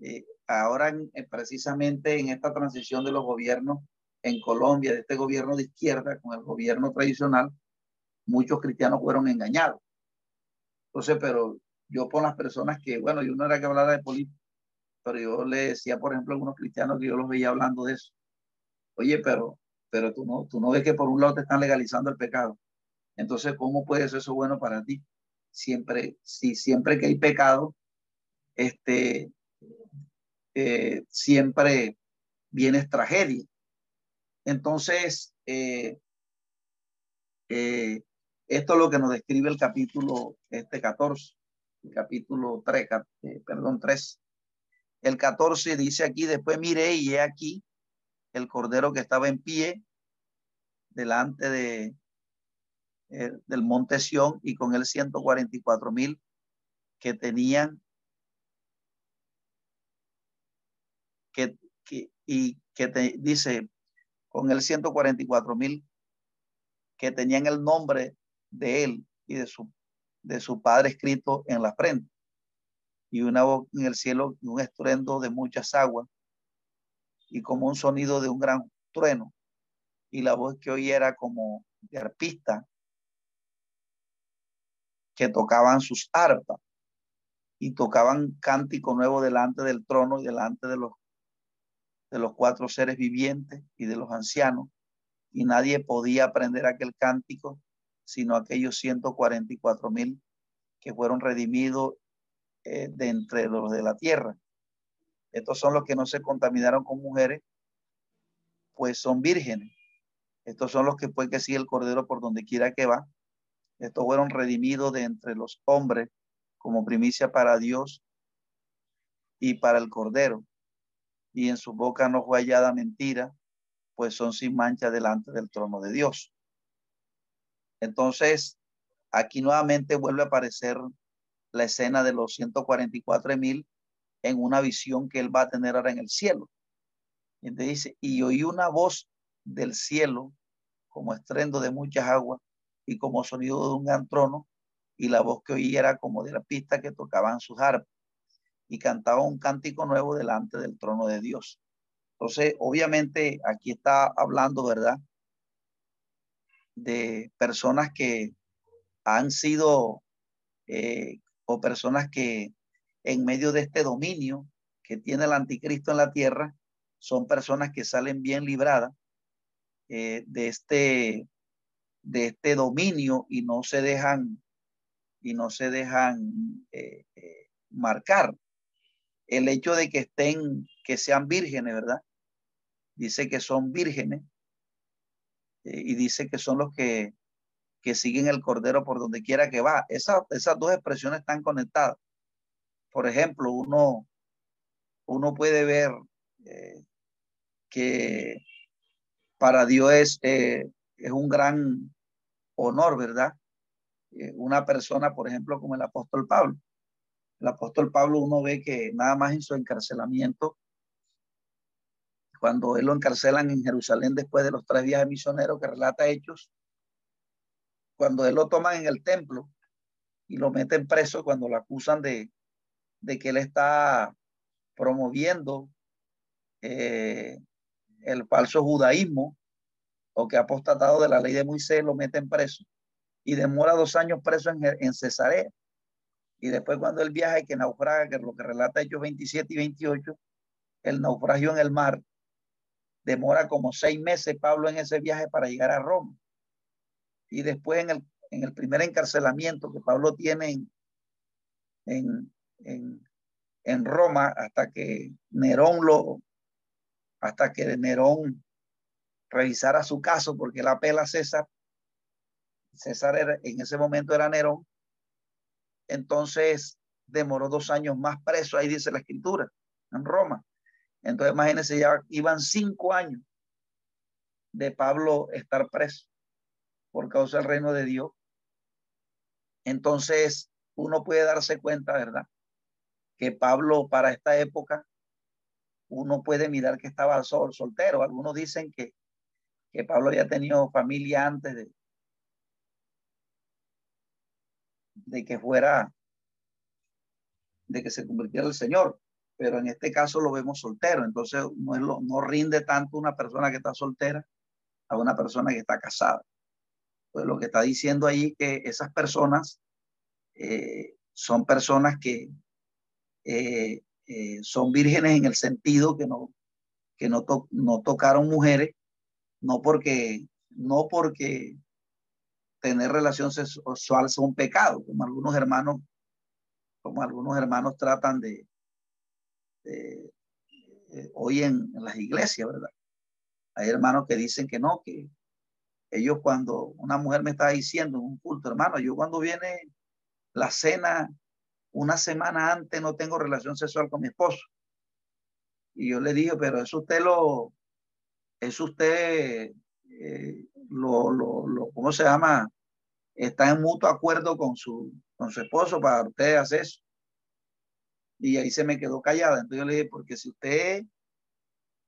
Eh, ahora, eh, precisamente en esta transición de los gobiernos en Colombia, de este gobierno de izquierda con el gobierno tradicional, muchos cristianos fueron engañados. Entonces, pero yo con las personas que, bueno, yo no era que hablara de política, pero yo le decía, por ejemplo, a algunos cristianos que yo los veía hablando de eso. Oye, pero, pero tú no, tú no ves que por un lado te están legalizando el pecado. Entonces, ¿cómo puede ser eso bueno para ti? siempre, si siempre que hay pecado, este, eh, siempre viene tragedia. Entonces, eh, eh, esto es lo que nos describe el capítulo este 14, el capítulo 3, perdón, 3. El 14 dice aquí, después miré y he aquí el cordero que estaba en pie delante de, eh, del monte Sión y con él 144 mil que tenían que, y que te dice con el 144 mil que tenían el nombre de él y de su, de su padre escrito en la frente y una voz en el cielo y un estruendo de muchas aguas y como un sonido de un gran trueno y la voz que oí era como de arpista que tocaban sus arpas y tocaban cántico nuevo delante del trono y delante de los, de los cuatro seres vivientes y de los ancianos. Y nadie podía aprender aquel cántico, sino aquellos 144 mil que fueron redimidos eh, de entre los de la tierra. Estos son los que no se contaminaron con mujeres, pues son vírgenes. Estos son los que puede que sigue el cordero por donde quiera que va estos fueron redimidos de entre los hombres como primicia para Dios y para el Cordero. Y en su boca no fue hallada mentira, pues son sin mancha delante del trono de Dios. Entonces, aquí nuevamente vuelve a aparecer la escena de los 144 mil en una visión que él va a tener ahora en el cielo. Y dice, y oí una voz del cielo como estrendo de muchas aguas y como sonido de un gran trono, y la voz que oí era como de la pista que tocaban sus arpas y cantaba un cántico nuevo delante del trono de Dios. Entonces, obviamente aquí está hablando, ¿verdad? De personas que han sido eh, o personas que en medio de este dominio que tiene el anticristo en la tierra, son personas que salen bien libradas eh, de este de este dominio y no se dejan y no se dejan eh, eh, marcar. El hecho de que estén, que sean vírgenes, ¿verdad? Dice que son vírgenes y dice que son los que, que siguen el cordero por donde quiera que va. esas dos expresiones están conectadas. Por ejemplo, uno, uno puede ver que para Dios es, es un gran honor, ¿verdad? Eh, una persona, por ejemplo, como el apóstol Pablo. El apóstol Pablo uno ve que nada más en su encarcelamiento cuando él lo encarcelan en Jerusalén después de los tres viajes misioneros que relata Hechos, cuando él lo toman en el templo y lo meten preso, cuando lo acusan de, de que él está promoviendo eh, el falso judaísmo o que ha apostatado de la ley de Moisés, lo meten preso y demora dos años preso en, en Cesarea. Y después cuando él viaja que naufraga, que es lo que relata Hechos 27 y 28, el naufragio en el mar, demora como seis meses Pablo en ese viaje para llegar a Roma. Y después en el, en el primer encarcelamiento que Pablo tiene en, en, en, Roma, hasta que Nerón lo, hasta que Nerón revisara su caso, porque la apela a César. César en ese momento era Nerón. Entonces demoró dos años más preso, ahí dice la escritura, en Roma. Entonces, imagínense, ya iban cinco años de Pablo estar preso por causa del reino de Dios. Entonces, uno puede darse cuenta, ¿verdad? Que Pablo para esta época, uno puede mirar que estaba sol, soltero. Algunos dicen que, que Pablo había tenido familia antes de, de que fuera, de que se convirtiera el Señor pero en este caso lo vemos soltero, entonces no, es lo, no rinde tanto una persona que está soltera a una persona que está casada. Pues lo que está diciendo ahí que esas personas eh, son personas que eh, eh, son vírgenes en el sentido que no, que no, tocaron mujeres, no porque, no porque tener relación sexual sea un pecado, como algunos hermanos, como algunos hermanos tratan de, hoy en, las iglesias, ¿verdad? Hay hermanos que dicen que no, que ellos cuando una mujer me está diciendo en un culto, hermano, yo cuando viene la cena una semana antes no tengo relación sexual con mi esposo. Y yo le dije, pero eso usted lo, eso usted eh, lo, lo, lo, ¿cómo se llama? Está en mutuo acuerdo con su, con su esposo para usted hacer eso. Y ahí se me quedó callada. Entonces yo le dije, porque si usted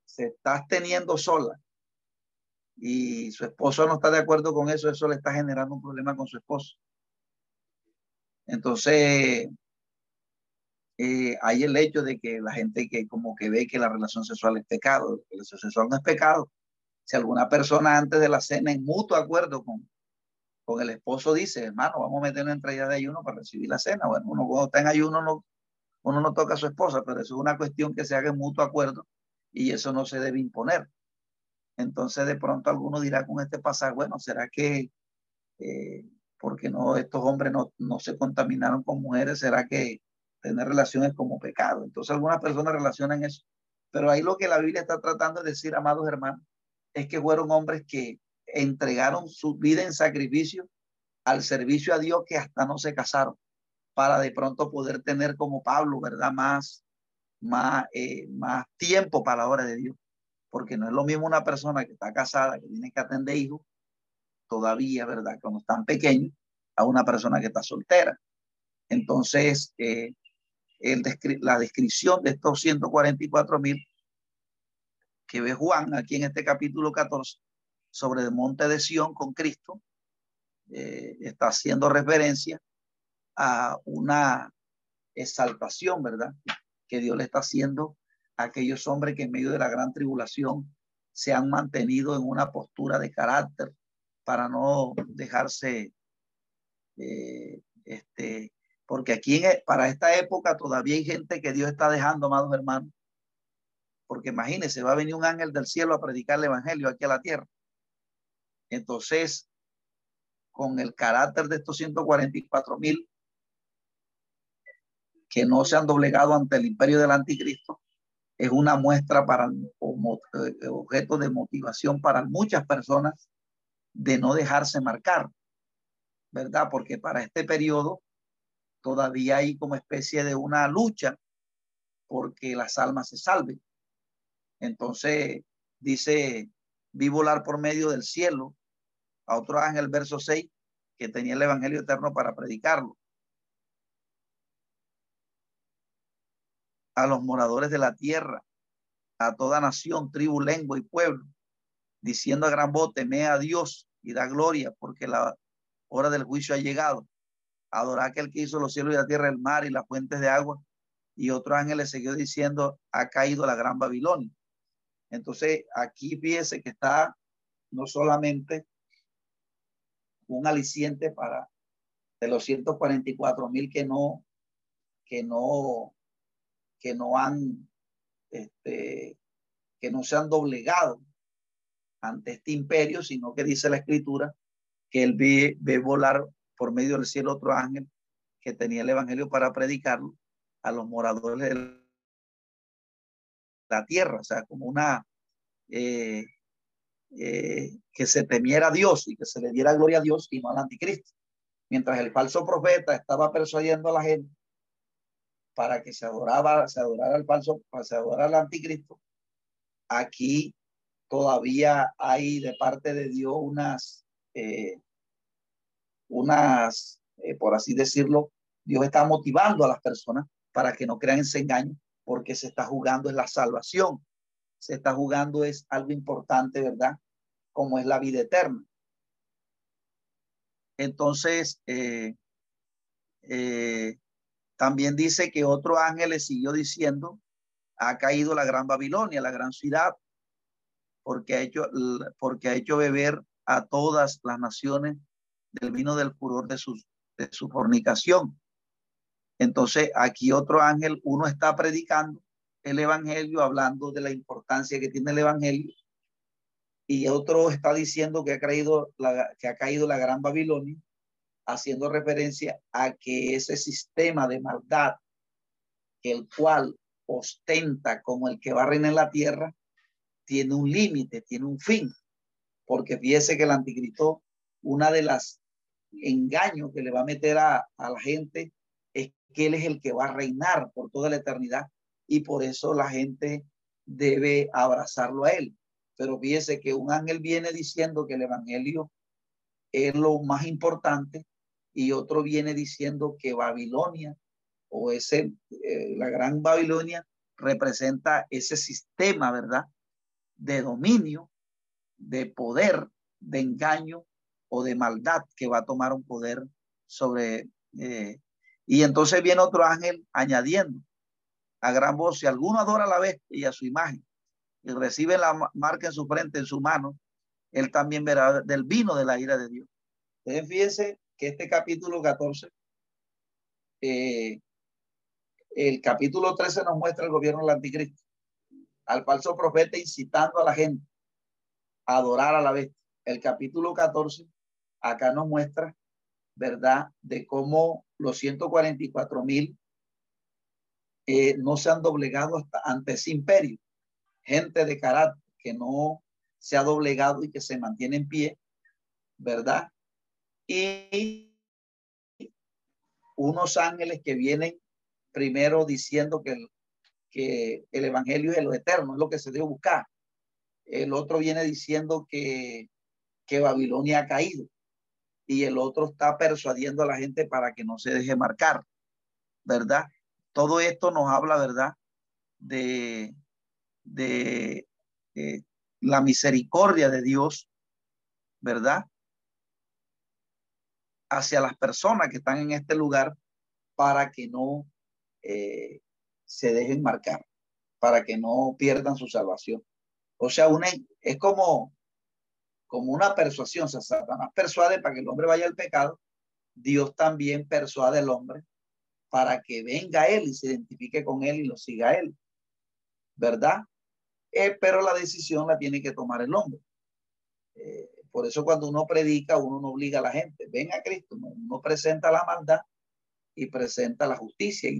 se está teniendo sola y su esposo no está de acuerdo con eso, eso le está generando un problema con su esposo. Entonces, eh, hay el hecho de que la gente que como que ve que la relación sexual es pecado, la relación sexual no es pecado. Si alguna persona antes de la cena en mutuo acuerdo con, con el esposo dice, hermano, vamos a meter una entrada de ayuno para recibir la cena. Bueno, uno cuando está en ayuno no, uno no toca a su esposa, pero eso es una cuestión que se haga en mutuo acuerdo y eso no se debe imponer. Entonces de pronto alguno dirá con este pasaje, bueno, ¿será que eh, porque no estos hombres no, no se contaminaron con mujeres, será que tener relaciones como pecado? Entonces algunas personas relacionan eso. Pero ahí lo que la Biblia está tratando de decir, amados hermanos, es que fueron hombres que entregaron su vida en sacrificio al servicio a Dios que hasta no se casaron para de pronto poder tener como Pablo, ¿verdad? Más, más, eh, más tiempo para la obra de Dios. Porque no es lo mismo una persona que está casada, que tiene que atender hijos, todavía, ¿verdad? Cuando están pequeños, a una persona que está soltera. Entonces, eh, la descripción de estos 144 mil que ve Juan aquí en este capítulo 14 sobre el monte de Sión con Cristo, eh, está haciendo referencia a una exaltación, ¿verdad? Que Dios le está haciendo aquellos hombres que en medio de la gran tribulación se han mantenido en una postura de carácter para no dejarse, eh, este, porque aquí e, para esta época todavía hay gente que Dios está dejando, amados hermanos, porque imagínense, va a venir un ángel del cielo a predicar el evangelio aquí a la tierra. Entonces, con el carácter de estos 144 mil, que no se han doblegado ante el imperio del anticristo es una muestra para eh, objeto de motivación para muchas personas de no dejarse marcar, ¿verdad? Porque para este periodo todavía hay como especie de una lucha porque las almas se salven. Entonces dice, vi volar por medio del cielo a otro ángel, verso 6, que tenía el Evangelio eterno para predicarlo. A los moradores de la tierra a toda nación, tribu, lengua y pueblo, diciendo a gran voz, teme a Dios y da gloria, porque la hora del juicio ha llegado. Adorá aquel que hizo los cielos y la tierra, el mar y las fuentes de agua. Y otro ángel le siguió diciendo, ha caído la gran Babilonia. Entonces, aquí fíjese que está no solamente un aliciente para de los 144 mil que no, que no, que no han, este, que no se han doblegado ante este imperio, sino que dice la escritura que él ve, ve volar por medio del cielo otro ángel que tenía el evangelio para predicarlo a los moradores de la tierra, o sea, como una, eh, eh, que se temiera a Dios y que se le diera gloria a Dios y no al anticristo. Mientras el falso profeta estaba persuadiendo a la gente para que se adoraba, se adorara al falso, para se adorara al anticristo, aquí todavía hay de parte de Dios unas, eh, unas, eh, por así decirlo, Dios está motivando a las personas para que no crean ese engaño, porque se está jugando en la salvación, se está jugando es algo importante, ¿verdad? Como es la vida eterna. Entonces, eh, también dice que otro ángel le siguió diciendo, ha caído la gran Babilonia, la gran ciudad, porque ha hecho, porque ha hecho beber a todas las naciones del vino del furor de, sus, de su fornicación. Entonces, aquí otro ángel, uno está predicando el evangelio, hablando de la importancia que tiene el evangelio, y otro está diciendo que ha, caído la, que ha caído la gran Babilonia, haciendo referencia a que ese sistema de maldad, el cual ostenta como el que va a reinar la tierra, tiene un límite, tiene un fin, porque fíjese que el anticristo, una de las engaños que le va a meter a, la gente es que él es el que va a reinar por toda la eternidad y por eso la gente debe abrazarlo a él. Pero fíjese que un ángel viene diciendo que el evangelio es lo más importante y otro viene diciendo que Babilonia o ese, eh, la gran Babilonia representa ese sistema, ¿verdad? de dominio, de poder, de engaño o de maldad que va a tomar un poder sobre... Eh, y entonces viene otro ángel añadiendo a gran voz, si alguno adora a la bestia y a su imagen y recibe la marca en su frente, en su mano, él también verá del vino de la ira de Dios. Entonces fíjense que este capítulo 14, eh, el capítulo 13 nos muestra el gobierno del anticristo al falso profeta incitando a la gente a adorar a la bestia. El capítulo 14 acá nos muestra, ¿verdad?, de cómo los 144 mil eh, no se han doblegado hasta ante ese imperio. Gente de carácter que no se ha doblegado y que se mantiene en pie, ¿verdad? Y unos ángeles que vienen primero diciendo que el, que el evangelio es lo eterno, es lo que se debe buscar. El otro viene diciendo que, que Babilonia ha caído y el otro está persuadiendo a la gente para que no se deje marcar, ¿verdad? Todo esto nos habla, ¿verdad? De, de, de la misericordia de Dios, ¿verdad? Hacia las personas que están en este lugar para que no eh, se dejen marcar para que no pierdan su salvación. O sea, una, es como, como una persuasión. O sea, Satanás persuade para que el hombre vaya al pecado. Dios también persuade al hombre para que venga él y se identifique con él y lo siga él. ¿Verdad? Eh, pero la decisión la tiene que tomar el hombre. Eh, por eso cuando uno predica, uno no obliga a la gente. Ven a Cristo. Uno presenta la maldad y presenta la justicia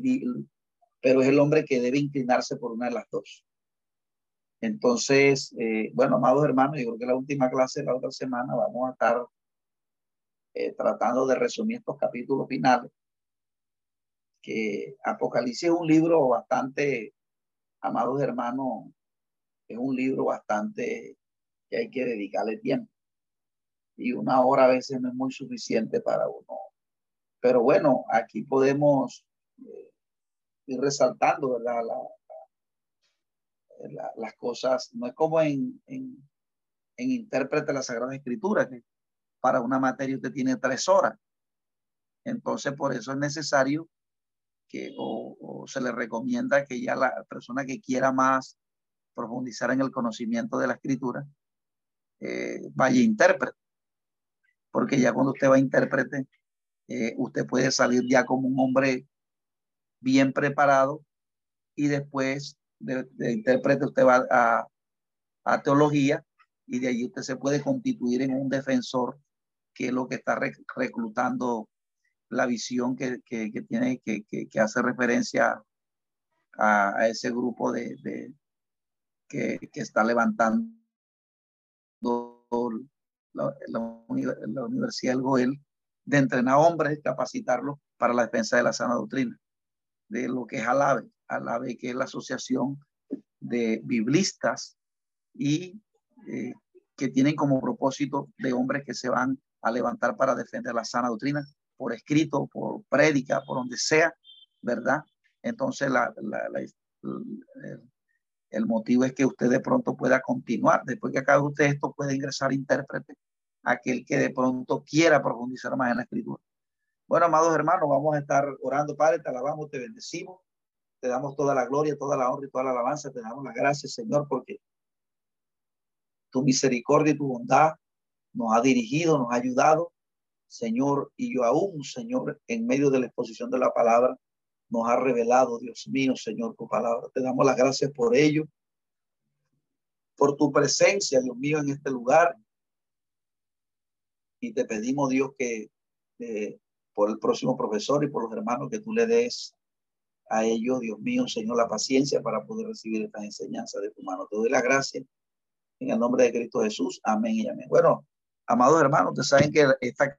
pero es el hombre que debe inclinarse por una de las dos. Entonces, eh, bueno, amados hermanos, yo creo que la última clase de la otra semana vamos a estar eh, tratando de resumir estos capítulos finales. Que Apocalipsis es un libro bastante, amados hermanos, es un libro bastante que hay que dedicarle tiempo. Y una hora a veces no es muy suficiente para uno. Pero bueno, aquí podemos ir resaltando, las cosas, no es como en, en, en intérprete la Sagrada Escritura, que para una materia usted tiene tres horas. Entonces, por eso es necesario que o, se le recomienda que ya la persona que quiera más profundizar en el conocimiento de la escritura eh, vaya intérprete. Porque ya cuando usted va a intérprete, eh, usted puede salir ya como un hombre bien preparado y después de, intérprete usted va a, teología y de allí usted se puede constituir en un defensor que es lo que está reclutando la visión que, que, tiene, que, que, hace referencia a, ese grupo de, de que, está levantando la, Universidad del Goel de entrenar hombres, capacitarlos para la defensa de la sana doctrina, de lo que es ALAVE, ALAVE que es la asociación de biblistas y eh, que tienen como propósito de hombres que se van a levantar para defender la sana doctrina por escrito, por prédica, por donde sea, ¿verdad? Entonces, la, el, motivo es que usted de pronto pueda continuar. Después que acabe usted esto, puede ingresar intérprete, aquel que de pronto quiera profundizar más en la escritura. Bueno, amados hermanos, vamos a estar orando, Padre, te alabamos, te bendecimos, te damos toda la gloria, toda la honra y toda la alabanza, te damos las gracias, Señor, porque tu misericordia y tu bondad nos ha dirigido, nos ha ayudado Señor, y yo aún, Señor, en medio de la exposición de la palabra, nos ha revelado, Dios mío, Señor, tu palabra. Te damos las gracias por ello, por tu presencia, Dios mío, en este lugar. Y te pedimos, Dios, que eh, por el próximo profesor y por los hermanos que tú le des a ellos, Dios mío, Señor, la paciencia para poder recibir esta enseñanza de tu mano. Te doy las gracias en el nombre de Cristo Jesús. Amén y amén. Bueno, amados hermanos, ustedes saben que esta